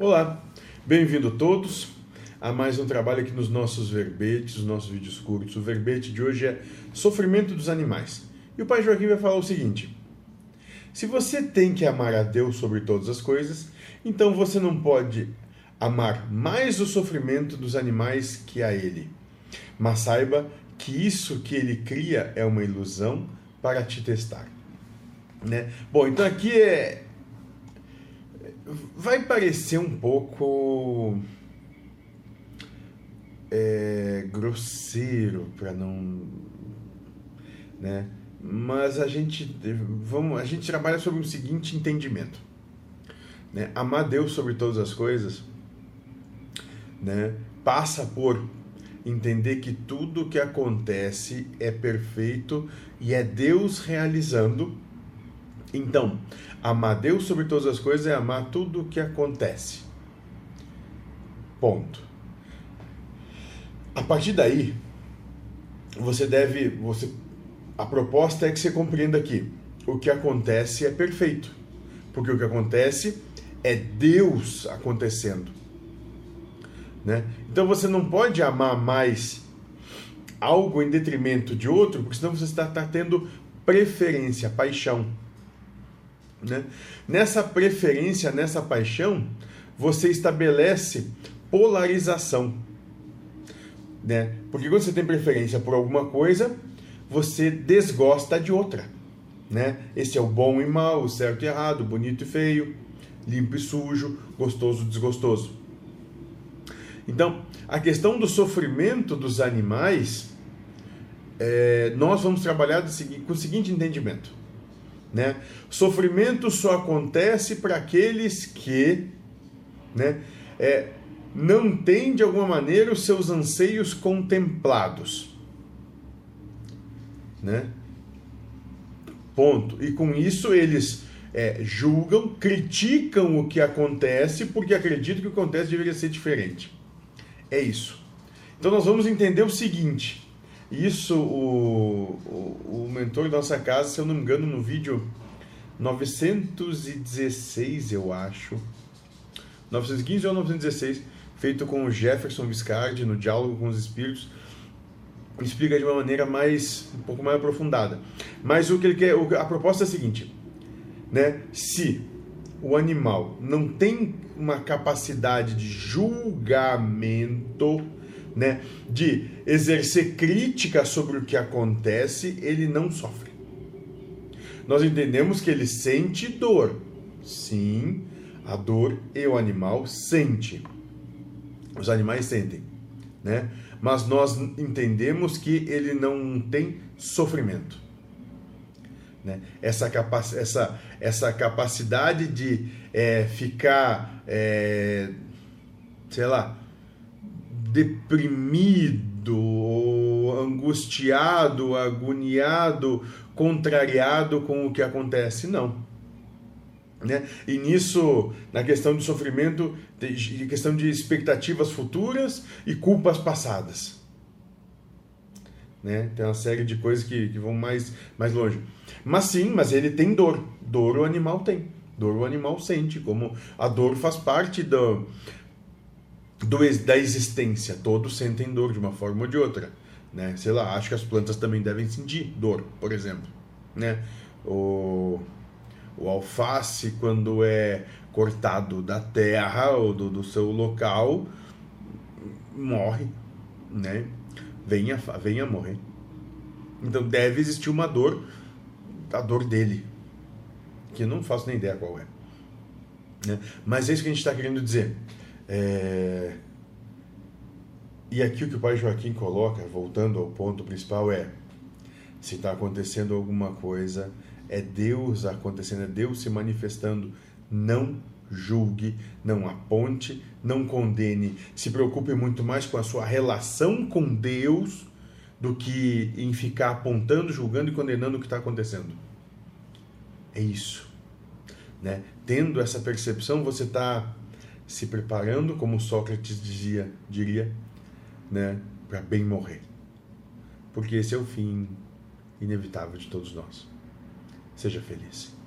Olá, bem-vindo todos a mais um trabalho aqui nos nossos verbetes, os nossos vídeos curtos. O verbete de hoje é Sofrimento dos Animais. E o Pai Joaquim vai falar o seguinte: Se você tem que amar a Deus sobre todas as coisas, então você não pode amar mais o sofrimento dos animais que a Ele. Mas saiba que isso que Ele cria é uma ilusão para te testar. Né? Bom, então aqui é vai parecer um pouco é, grosseiro para não né? Mas a gente vamos a gente trabalha sobre o seguinte entendimento né? Amar Deus sobre todas as coisas né? Passa por entender que tudo que acontece é perfeito e é Deus realizando então, amar Deus sobre todas as coisas é amar tudo o que acontece. Ponto. A partir daí, você deve, você, a proposta é que você compreenda que o que acontece é perfeito, porque o que acontece é Deus acontecendo, né? Então você não pode amar mais algo em detrimento de outro, porque senão você está, está tendo preferência, paixão. Né? Nessa preferência, nessa paixão, você estabelece polarização. Né? Porque quando você tem preferência por alguma coisa, você desgosta de outra. Né? Esse é o bom e mal, o certo e errado, bonito e feio, limpo e sujo, gostoso e desgostoso. Então, a questão do sofrimento dos animais, é, nós vamos trabalhar com o seguinte entendimento né? Sofrimento só acontece para aqueles que né, é, não têm de alguma maneira os seus anseios contemplados. Né? Ponto. E com isso eles é, julgam, criticam o que acontece porque acreditam que o que acontece deveria ser diferente. É isso. Então nós vamos entender o seguinte isso, o, o, o mentor da nossa casa, se eu não me engano, no vídeo 916, eu acho. 915 ou 916, feito com o Jefferson Viscardi no Diálogo com os Espíritos, explica de uma maneira mais um pouco mais aprofundada. Mas o que ele quer, a proposta é a seguinte, né? Se o animal não tem uma capacidade de julgamento, né, de exercer crítica sobre o que acontece, ele não sofre. Nós entendemos que ele sente dor. Sim, a dor e o animal sente. Os animais sentem, né? Mas nós entendemos que ele não tem sofrimento. Né? Essa, capac essa, essa capacidade de é, ficar, é, sei lá, deprimido, angustiado, agoniado, contrariado com o que acontece. Não. Né? E nisso, na questão de sofrimento, de questão de expectativas futuras e culpas passadas. Né? Tem uma série de coisas que, que vão mais, mais longe. Mas sim, mas ele tem dor. Dor o animal tem. Dor o animal sente, como a dor faz parte do, do, da existência. Todos sentem dor de uma forma ou de outra. Né? Sei lá, acho que as plantas também devem sentir dor, por exemplo. Né? O, o alface, quando é cortado da terra ou do, do seu local, morre, né? Venha, venha morrer. Então deve existir uma dor, a dor dele, que eu não faço nem ideia qual é. Né? Mas é isso que a gente está querendo dizer. É... E aqui o que o pai Joaquim coloca, voltando ao ponto principal, é: se está acontecendo alguma coisa, é Deus acontecendo, é Deus se manifestando. Não julgue, não aponte, não condene. Se preocupe muito mais com a sua relação com Deus do que em ficar apontando, julgando e condenando o que está acontecendo. É isso. Né? Tendo essa percepção, você está se preparando, como Sócrates dizia, diria, né, para bem morrer. Porque esse é o fim inevitável de todos nós. Seja feliz.